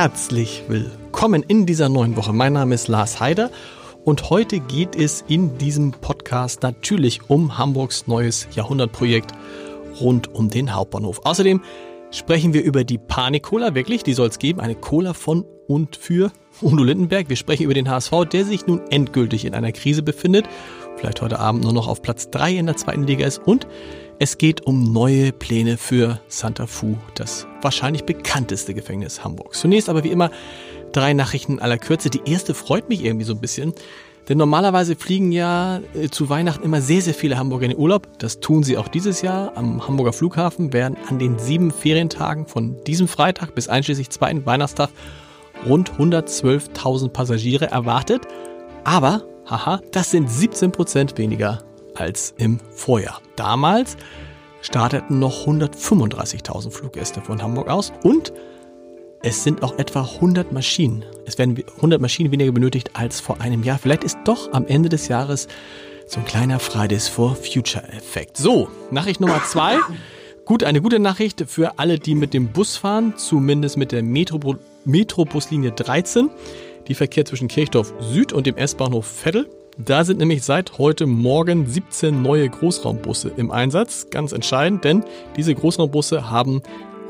Herzlich willkommen in dieser neuen Woche. Mein Name ist Lars Heider und heute geht es in diesem Podcast natürlich um Hamburgs neues Jahrhundertprojekt rund um den Hauptbahnhof. Außerdem sprechen wir über die Panik-Cola, wirklich, die soll es geben, eine Cola von und für Udo Lindenberg. Wir sprechen über den HSV, der sich nun endgültig in einer Krise befindet, vielleicht heute Abend nur noch auf Platz 3 in der zweiten Liga ist und es geht um neue Pläne für Santa Fu, das wahrscheinlich bekannteste Gefängnis Hamburgs. Zunächst aber wie immer drei Nachrichten aller Kürze. Die erste freut mich irgendwie so ein bisschen. Denn normalerweise fliegen ja äh, zu Weihnachten immer sehr, sehr viele Hamburger in den Urlaub. Das tun sie auch dieses Jahr. Am Hamburger Flughafen werden an den sieben Ferientagen von diesem Freitag bis einschließlich zweiten Weihnachtstag rund 112.000 Passagiere erwartet. Aber, haha, das sind 17 Prozent weniger als im Vorjahr. Damals starteten noch 135.000 Fluggäste von Hamburg aus und es sind auch etwa 100 Maschinen. Es werden 100 Maschinen weniger benötigt als vor einem Jahr. Vielleicht ist doch am Ende des Jahres so ein kleiner Fridays for Future Effekt. So, Nachricht Nummer zwei. Gut, eine gute Nachricht für alle, die mit dem Bus fahren, zumindest mit der Metro Metrobuslinie 13. Die verkehrt zwischen Kirchdorf Süd und dem S-Bahnhof Vettel. Da sind nämlich seit heute Morgen 17 neue Großraumbusse im Einsatz. Ganz entscheidend, denn diese Großraumbusse haben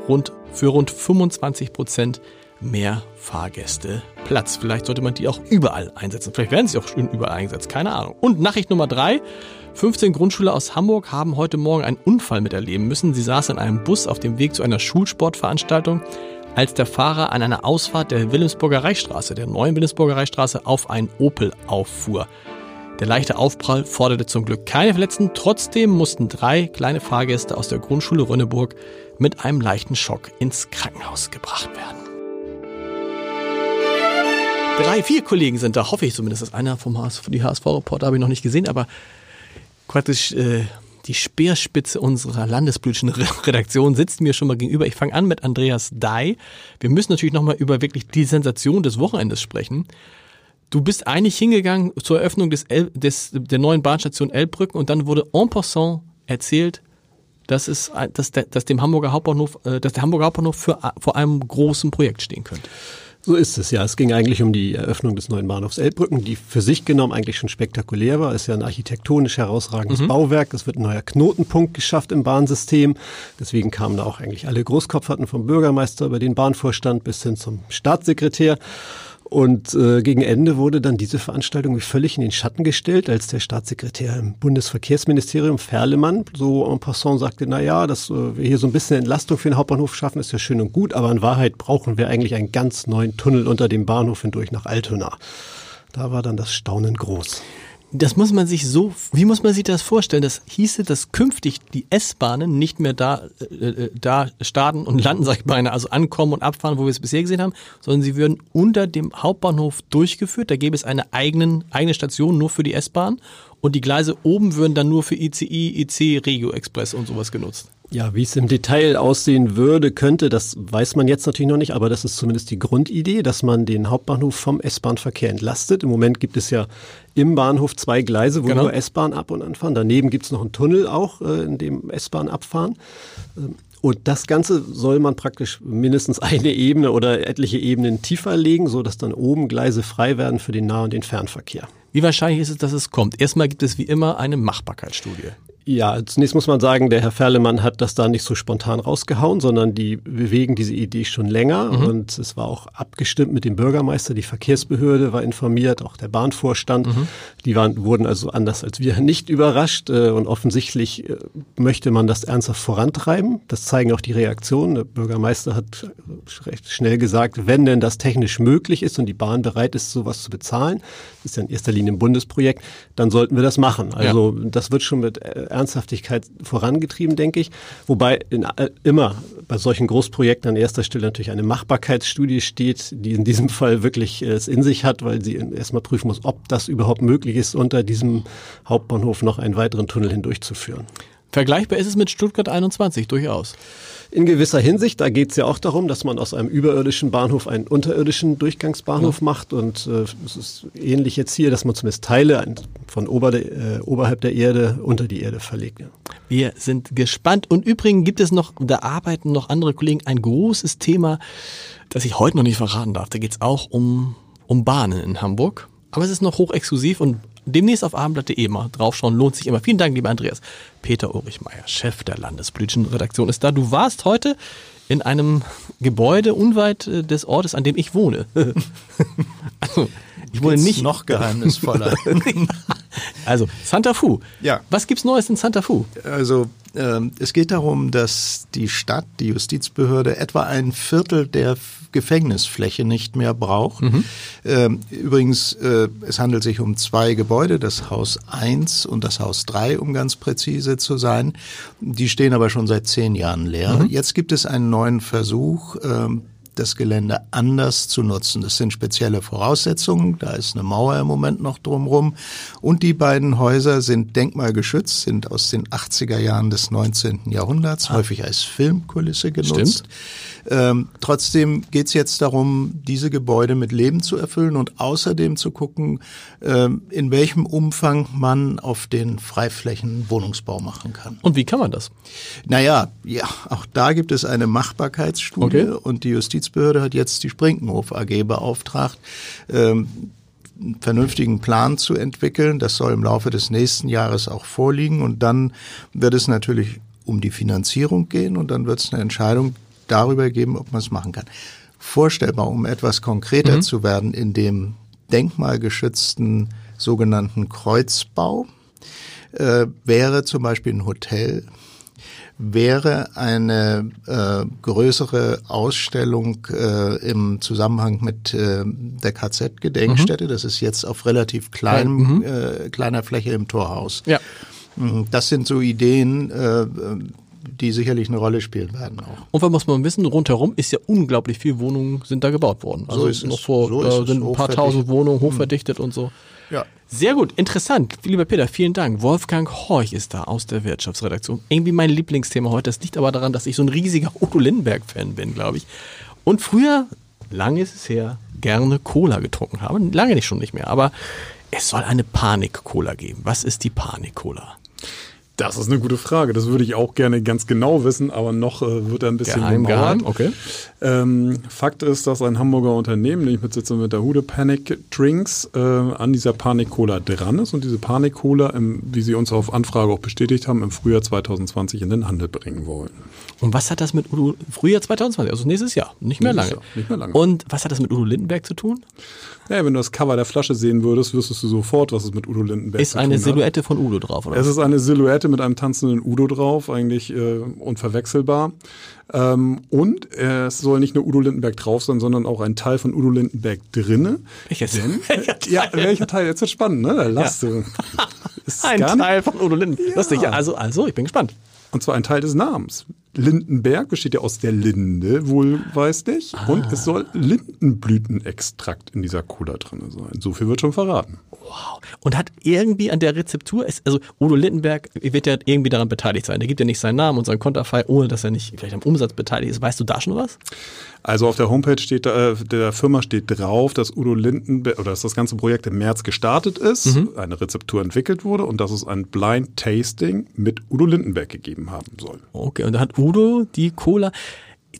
rund für rund 25 Prozent mehr Fahrgäste Platz. Vielleicht sollte man die auch überall einsetzen. Vielleicht werden sie auch schon überall eingesetzt. Keine Ahnung. Und Nachricht Nummer drei. 15 Grundschüler aus Hamburg haben heute Morgen einen Unfall miterleben müssen. Sie saßen in einem Bus auf dem Weg zu einer Schulsportveranstaltung, als der Fahrer an einer Ausfahrt der Wilhelmsburger Reichstraße, der neuen Wilhelmsburger Reichstraße, auf einen Opel auffuhr. Der leichte Aufprall forderte zum Glück keine Verletzten. Trotzdem mussten drei kleine Fahrgäste aus der Grundschule Rönneburg mit einem leichten Schock ins Krankenhaus gebracht werden. Drei, vier Kollegen sind da, hoffe ich zumindest. Das einer vom HSV, die HSV-Reporter habe ich noch nicht gesehen, aber praktisch äh, die Speerspitze unserer landespolitischen Redaktion sitzt mir schon mal gegenüber. Ich fange an mit Andreas Dai. Wir müssen natürlich nochmal über wirklich die Sensation des Wochenendes sprechen. Du bist eigentlich hingegangen zur Eröffnung des, El des der neuen Bahnstation Elbbrücken und dann wurde en passant erzählt, dass es, dass, der, dem Hamburger Hauptbahnhof, äh, dass der Hamburger Hauptbahnhof für, vor einem großen Projekt stehen könnte. So ist es ja. Es ging eigentlich um die Eröffnung des neuen Bahnhofs Elbbrücken, die für sich genommen eigentlich schon spektakulär war. Ist ja ein architektonisch herausragendes mhm. Bauwerk. Es wird ein neuer Knotenpunkt geschafft im Bahnsystem. Deswegen kamen da auch eigentlich alle Großkopferten vom Bürgermeister über den Bahnvorstand bis hin zum Staatssekretär. Und äh, gegen Ende wurde dann diese Veranstaltung völlig in den Schatten gestellt, als der Staatssekretär im Bundesverkehrsministerium Ferlemann so en passant sagte, na ja, dass äh, wir hier so ein bisschen Entlastung für den Hauptbahnhof schaffen, ist ja schön und gut, aber in Wahrheit brauchen wir eigentlich einen ganz neuen Tunnel unter dem Bahnhof hindurch nach Altona. Da war dann das Staunen groß. Das muss man sich so, wie muss man sich das vorstellen? Das hieße, dass künftig die S-Bahnen nicht mehr da, äh, äh, da starten und landen, sag ich mal, also ankommen und abfahren, wo wir es bisher gesehen haben, sondern sie würden unter dem Hauptbahnhof durchgeführt. Da gäbe es eine eigenen, eigene Station nur für die S-Bahn und die Gleise oben würden dann nur für ICI, IC, Regio Express und sowas genutzt. Ja, wie es im Detail aussehen würde, könnte, das weiß man jetzt natürlich noch nicht, aber das ist zumindest die Grundidee, dass man den Hauptbahnhof vom S-Bahn-Verkehr entlastet. Im Moment gibt es ja im Bahnhof zwei Gleise, wo genau. nur S-Bahn ab und anfahren. Daneben gibt es noch einen Tunnel auch, äh, in dem S-Bahn abfahren. Ähm, und das Ganze soll man praktisch mindestens eine Ebene oder etliche Ebenen tiefer legen, so dass dann oben Gleise frei werden für den Nah- und den Fernverkehr. Wie wahrscheinlich ist es, dass es kommt? Erstmal gibt es wie immer eine Machbarkeitsstudie. Ja, zunächst muss man sagen, der Herr Ferlemann hat das da nicht so spontan rausgehauen, sondern die bewegen diese Idee schon länger mhm. und es war auch abgestimmt mit dem Bürgermeister, die Verkehrsbehörde war informiert, auch der Bahnvorstand. Mhm. Die waren, wurden also anders als wir nicht überrascht äh, und offensichtlich äh, möchte man das ernsthaft vorantreiben. Das zeigen auch die Reaktionen. Der Bürgermeister hat recht schnell gesagt, wenn denn das technisch möglich ist und die Bahn bereit ist, sowas zu bezahlen, das ist ja in erster Linie ein Bundesprojekt, dann sollten wir das machen. Also ja. das wird schon mit Ernsthaftigkeit vorangetrieben, denke ich. Wobei in, immer bei solchen Großprojekten an erster Stelle natürlich eine Machbarkeitsstudie steht, die in diesem Fall wirklich äh, es in sich hat, weil sie erstmal prüfen muss, ob das überhaupt möglich ist, unter diesem Hauptbahnhof noch einen weiteren Tunnel hindurchzuführen. Vergleichbar ist es mit Stuttgart 21 durchaus. In gewisser Hinsicht, da geht es ja auch darum, dass man aus einem überirdischen Bahnhof einen unterirdischen Durchgangsbahnhof ja. macht. Und äh, es ist ähnlich jetzt hier, dass man zumindest Teile von ober der, äh, oberhalb der Erde unter die Erde verlegt. Ja. Wir sind gespannt. Und übrigens gibt es noch, da arbeiten noch andere Kollegen, ein großes Thema, das ich heute noch nicht verraten darf. Da geht es auch um, um Bahnen in Hamburg. Aber es ist noch hochexklusiv und demnächst auf abendblatt.de mal draufschauen, lohnt sich immer. Vielen Dank, lieber Andreas. Peter Ulrich Meyer, Chef der Landespolitischen Redaktion, ist da. Du warst heute in einem Gebäude unweit äh, des Ortes, an dem ich wohne. also, ich wohne nicht noch geheimnisvoller. also Santa Fu. Ja. Was gibt's Neues in Santa Fu? Also ähm, es geht darum, dass die Stadt, die Justizbehörde etwa ein Viertel der Gefängnisfläche nicht mehr braucht. Mhm. Ähm, übrigens, äh, es handelt sich um zwei Gebäude, das Haus 1 und das Haus 3, um ganz präzise zu sein. Die stehen aber schon seit zehn Jahren leer. Mhm. Jetzt gibt es einen neuen Versuch, ähm, das Gelände anders zu nutzen. Das sind spezielle Voraussetzungen. Da ist eine Mauer im Moment noch drumrum. Und die beiden Häuser sind denkmalgeschützt, sind aus den 80er Jahren des 19. Jahrhunderts, ah. häufig als Filmkulisse genutzt. Ähm, trotzdem geht es jetzt darum, diese Gebäude mit Leben zu erfüllen und außerdem zu gucken, ähm, in welchem Umfang man auf den Freiflächen Wohnungsbau machen kann. Und wie kann man das? Naja, ja, auch da gibt es eine Machbarkeitsstudie okay. und die Justizbehörde hat jetzt die Sprinkenhof AG beauftragt, ähm, einen vernünftigen Plan zu entwickeln. Das soll im Laufe des nächsten Jahres auch vorliegen und dann wird es natürlich um die Finanzierung gehen und dann wird es eine Entscheidung darüber geben, ob man es machen kann. Vorstellbar, um etwas konkreter mhm. zu werden, in dem denkmalgeschützten sogenannten Kreuzbau äh, wäre zum Beispiel ein Hotel, wäre eine äh, größere Ausstellung äh, im Zusammenhang mit äh, der KZ-Gedenkstätte. Mhm. Das ist jetzt auf relativ kleinem, mhm. äh, kleiner Fläche im Torhaus. Ja. Mhm, das sind so Ideen, äh, die sicherlich eine Rolle spielen werden auch. Und was muss man wissen, rundherum ist ja unglaublich viel Wohnungen sind da gebaut worden. Also so ist noch vor, so da sind ein paar tausend Wohnungen hochverdichtet hm. und so. Ja. Sehr gut, interessant. Lieber Peter, vielen Dank. Wolfgang Horch ist da aus der Wirtschaftsredaktion. Irgendwie mein Lieblingsthema heute. Das liegt aber daran, dass ich so ein riesiger Udo Lindenberg-Fan bin, glaube ich. Und früher, lange ist es her, gerne Cola getrunken habe. Lange nicht schon nicht mehr. Aber es soll eine Panik-Cola geben. Was ist die Panik-Cola? Das ist eine gute Frage. Das würde ich auch gerne ganz genau wissen, aber noch äh, wird er ein bisschen geheim, geheim. Okay. Ähm, Fakt ist, dass ein Hamburger Unternehmen, nämlich mit Sitz mit der Hude Panic Drinks, äh, an dieser Panik Cola dran ist und diese Panik Cola, wie Sie uns auf Anfrage auch bestätigt haben, im Frühjahr 2020 in den Handel bringen wollen. Und was hat das mit Udo, Frühjahr 2020, also nächstes Jahr, nicht mehr lange. Jahr, nicht mehr lange. Und was hat das mit Udo Lindenberg zu tun? Ja, wenn du das Cover der Flasche sehen würdest, wüsstest du sofort, was es mit Udo Lindenberg ist zu tun hat. Ist eine Silhouette von Udo drauf, oder? Es ist eine Silhouette mit einem tanzenden Udo drauf, eigentlich äh, unverwechselbar. Ähm, und äh, es soll nicht nur Udo Lindenberg drauf sein, sondern auch ein Teil von Udo Lindenberg drinne. Welches? Denn, welcher Teil? Ja, welcher Teil? Jetzt wird spannend, ne? Da lass ja. du. ein Teil von Udo Lindenberg. Ja. Lustig, ja. Also, also, ich bin gespannt. Und zwar ein Teil des Namens. Lindenberg besteht ja aus der Linde, wohlweislich. Ah. Und es soll Lindenblütenextrakt in dieser Cola drin sein. So viel wird schon verraten. Wow. Und hat irgendwie an der Rezeptur, also Udo Lindenberg wird ja irgendwie daran beteiligt sein. Der gibt ja nicht seinen Namen und seinen Konterfei, ohne dass er nicht vielleicht am Umsatz beteiligt ist. Weißt du da schon was? Also auf der Homepage steht äh, der Firma steht drauf, dass Udo Lindenberg oder dass das ganze Projekt im März gestartet ist, mhm. eine Rezeptur entwickelt wurde und dass es ein Blind Tasting mit Udo Lindenberg gegeben haben soll. Okay, und da hat Udo die Cola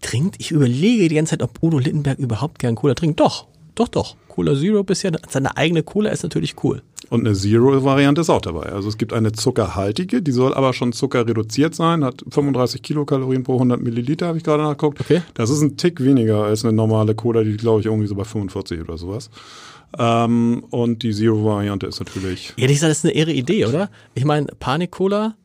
trinkt. Ich überlege die ganze Zeit, ob Udo Lindenberg überhaupt gern Cola trinkt. Doch, doch, doch. Cola Zero bisher, seine eigene Cola ist natürlich cool. Und eine Zero-Variante ist auch dabei. Also es gibt eine zuckerhaltige, die soll aber schon zuckerreduziert sein, hat 35 Kilokalorien pro 100 Milliliter, habe ich gerade nachgeguckt. Okay. Das ist ein Tick weniger als eine normale Cola, die glaube ich irgendwie so bei 45 oder sowas. Ähm, und die Zero-Variante ist natürlich. Ehrlich gesagt, das ist eine irre Idee, oder? Ich meine, Panik-Cola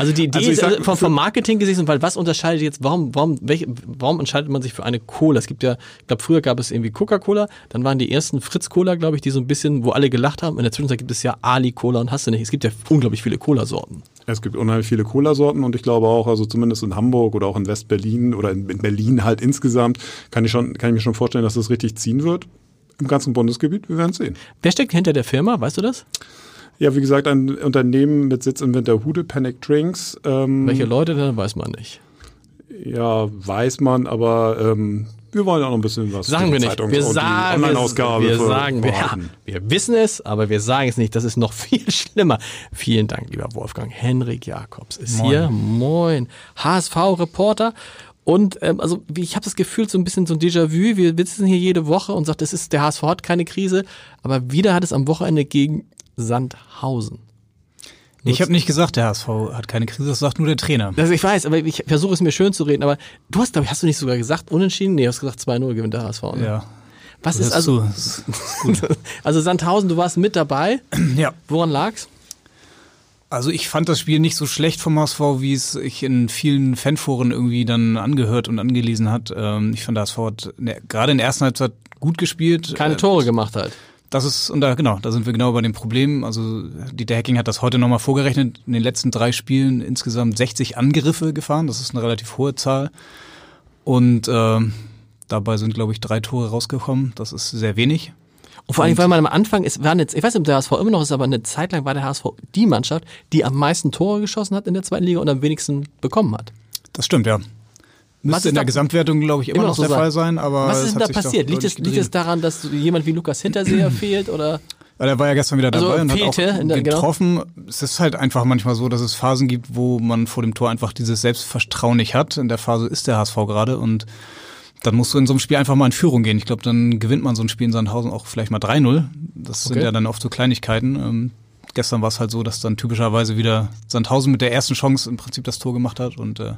also die Idee also ist sag, vom, vom Marketing-Gesicht, weil was unterscheidet jetzt, warum, warum, welche, warum entscheidet man sich für eine Cola? Es gibt ja, ich glaube, früher gab es irgendwie Coca-Cola, dann waren die ersten Fritz-Cola, glaube ich, die so ein bisschen, wo alle gelacht haben. In der Zwischenzeit gibt es ja Ali-Cola und hast du nicht. Es gibt ja unglaublich viele Cola-Sorten. Es gibt unheimlich viele Cola-Sorten und ich glaube auch, also zumindest in Hamburg oder auch in West-Berlin oder in, in Berlin halt insgesamt, kann ich, schon, kann ich mir schon vorstellen, dass das richtig ziehen wird. Im ganzen Bundesgebiet, wir werden sehen. Wer steckt hinter der Firma, weißt du das? Ja, wie gesagt, ein Unternehmen mit Sitz in Winterhude, Panic Drinks. Ähm, Welche Leute denn, weiß man nicht. Ja, weiß man, aber ähm, wir wollen auch noch ein bisschen was sagen wir nicht. Wir sagen, Online-Ausgabe wir, wir sagen, wir, ja, wir wissen es, aber wir sagen es nicht. Das ist noch viel schlimmer. Vielen Dank, lieber Wolfgang. Henrik Jakobs ist Moin. hier. Moin. HSV-Reporter. Und ähm, also ich habe das Gefühl, so ein bisschen so ein Déjà-vu. Wir sitzen hier jede Woche und sagt, das ist der HSV hat keine Krise, aber wieder hat es am Wochenende gegen Sandhausen. Ich habe nicht gesagt, der HSV hat keine Krise, das sagt nur der Trainer. Also ich weiß, aber ich versuche es mir schön zu reden. Aber du hast, glaube ich, hast du nicht sogar gesagt, unentschieden? Nee, du hast gesagt 2-0 gewinnt der HSV. Ne? Ja. Was ist also? Ist also Sandhausen, du warst mit dabei. Ja. Woran lag's? Also ich fand das Spiel nicht so schlecht vom HSV, wie es sich in vielen Fanforen irgendwie dann angehört und angelesen hat. Ähm, ich fand, der HSV hat gerade in der ersten Halbzeit gut gespielt. Keine Tore gemacht halt. Das ist, und da, genau, da sind wir genau bei dem Problem. Also, Dieter Hacking hat das heute nochmal vorgerechnet. In den letzten drei Spielen insgesamt 60 Angriffe gefahren. Das ist eine relativ hohe Zahl. Und äh, dabei sind, glaube ich, drei Tore rausgekommen. Das ist sehr wenig. Und vor allem, weil man am Anfang ist, waren jetzt, ich weiß nicht, ob der HSV immer noch ist, aber eine Zeit lang war der HSV die Mannschaft, die am meisten Tore geschossen hat in der zweiten Liga und am wenigsten bekommen hat. Das stimmt, ja. Müsste in der Gesamtwertung, glaube ich, immer, immer noch, so der Fall sein. Aber was ist denn da passiert? Liegt es, liegt es daran, dass jemand wie Lukas Hinterseher fehlt oder? Weil er war ja gestern wieder dabei also und hat auch der, genau. getroffen. Genau. Es ist halt einfach manchmal so, dass es Phasen gibt, wo man vor dem Tor einfach dieses Selbstvertrauen nicht hat. In der Phase ist der HSV gerade und dann musst du in so einem Spiel einfach mal in Führung gehen. Ich glaube, dann gewinnt man so ein Spiel in Sandhausen auch vielleicht mal 3-0. Das okay. sind ja dann oft so Kleinigkeiten. Ähm, gestern war es halt so, dass dann typischerweise wieder Sandhausen mit der ersten Chance im Prinzip das Tor gemacht hat und äh,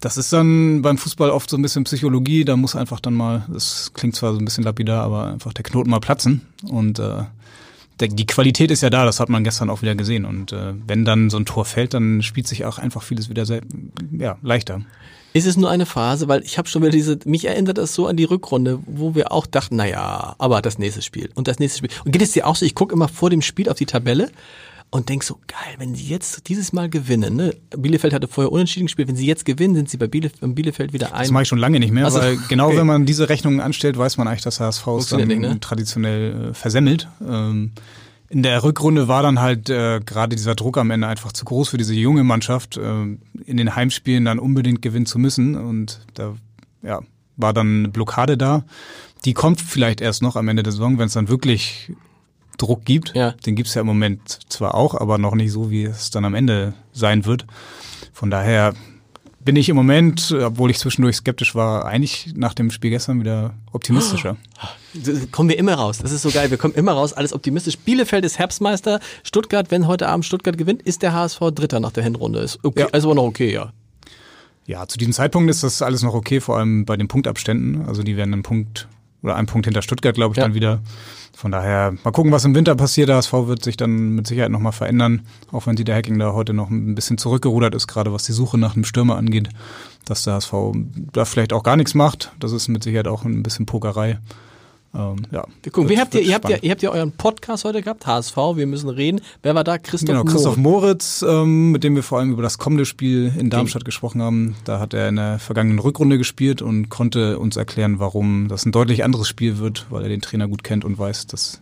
das ist dann beim Fußball oft so ein bisschen Psychologie. Da muss einfach dann mal, das klingt zwar so ein bisschen lapidar, aber einfach der Knoten mal platzen. Und äh, der, die Qualität ist ja da, das hat man gestern auch wieder gesehen. Und äh, wenn dann so ein Tor fällt, dann spielt sich auch einfach vieles wieder sehr, ja, leichter. Ist es nur eine Phase, weil ich habe schon wieder diese, mich erinnert das so an die Rückrunde, wo wir auch dachten, naja, aber das nächste Spiel und das nächste Spiel. Und geht es dir auch so, ich gucke immer vor dem Spiel auf die Tabelle und denk so, geil, wenn sie jetzt dieses Mal gewinnen, ne? Bielefeld hatte vorher unentschieden gespielt, wenn sie jetzt gewinnen, sind sie bei Bielef Bielefeld wieder ein. Das mache ich schon lange nicht mehr, also, weil genau okay. wenn man diese Rechnungen anstellt, weiß man eigentlich, dass HSV ist dann nicht, ne? traditionell äh, versemmelt. Ähm, in der Rückrunde war dann halt äh, gerade dieser Druck am Ende einfach zu groß für diese junge Mannschaft, äh, in den Heimspielen dann unbedingt gewinnen zu müssen. Und da ja, war dann eine Blockade da. Die kommt vielleicht erst noch am Ende der Saison, wenn es dann wirklich Druck gibt. Ja. Den gibt es ja im Moment zwar auch, aber noch nicht so, wie es dann am Ende sein wird. Von daher bin ich im Moment, obwohl ich zwischendurch skeptisch war, eigentlich nach dem Spiel gestern wieder optimistischer. kommen wir immer raus. Das ist so geil. Wir kommen immer raus, alles optimistisch. Bielefeld ist Herbstmeister. Stuttgart, wenn heute Abend Stuttgart gewinnt, ist der HSV Dritter nach der Hinrunde. Ist okay, ja. also noch okay, ja. Ja, zu diesem Zeitpunkt ist das alles noch okay, vor allem bei den Punktabständen. Also die werden einen Punkt oder einen Punkt hinter Stuttgart, glaube ich, ja. dann wieder. Von daher, mal gucken, was im Winter passiert. Der HSV wird sich dann mit Sicherheit nochmal verändern, auch wenn Dieter Hacking da heute noch ein bisschen zurückgerudert ist, gerade was die Suche nach einem Stürmer angeht, dass der HSV da vielleicht auch gar nichts macht. Das ist mit Sicherheit auch ein bisschen Pokerei. Ähm, ja. Wir gucken, wie habt ihr, ihr habt ja, ihr habt ja euren Podcast heute gehabt, HSV, wir müssen reden. Wer war da? Christoph Genau, Christoph Moritz, ähm, mit dem wir vor allem über das kommende Spiel in Darmstadt gesprochen haben. Da hat er in der vergangenen Rückrunde gespielt und konnte uns erklären, warum das ein deutlich anderes Spiel wird, weil er den Trainer gut kennt und weiß, dass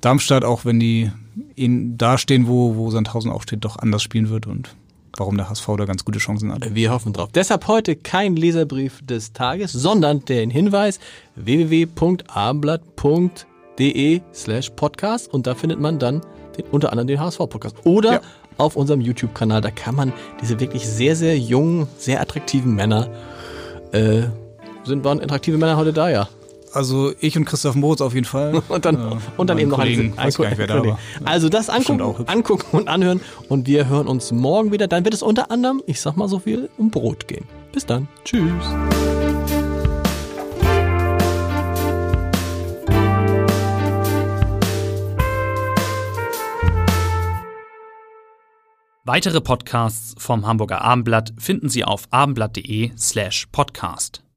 Darmstadt, auch wenn die in, da stehen, wo, wo Sandhausen auch steht, doch anders spielen wird und warum der HSV da ganz gute Chancen hat. Wir hoffen drauf. Deshalb heute kein Leserbrief des Tages, sondern den Hinweis www.abendblatt.de slash podcast und da findet man dann den, unter anderem den HSV-Podcast. Oder ja. auf unserem YouTube-Kanal, da kann man diese wirklich sehr, sehr jungen, sehr attraktiven Männer, äh, sind waren attraktive Männer heute da, ja? Also ich und Christoph Moritz auf jeden Fall. und dann, äh, und dann eben noch ein, ein, weiß gar nicht. Also das angucken, angucken und anhören und wir hören uns morgen wieder. Dann wird es unter anderem, ich sag mal so viel, um Brot gehen. Bis dann. Tschüss. Weitere Podcasts vom Hamburger Abendblatt finden Sie auf abendblatt.de slash podcast.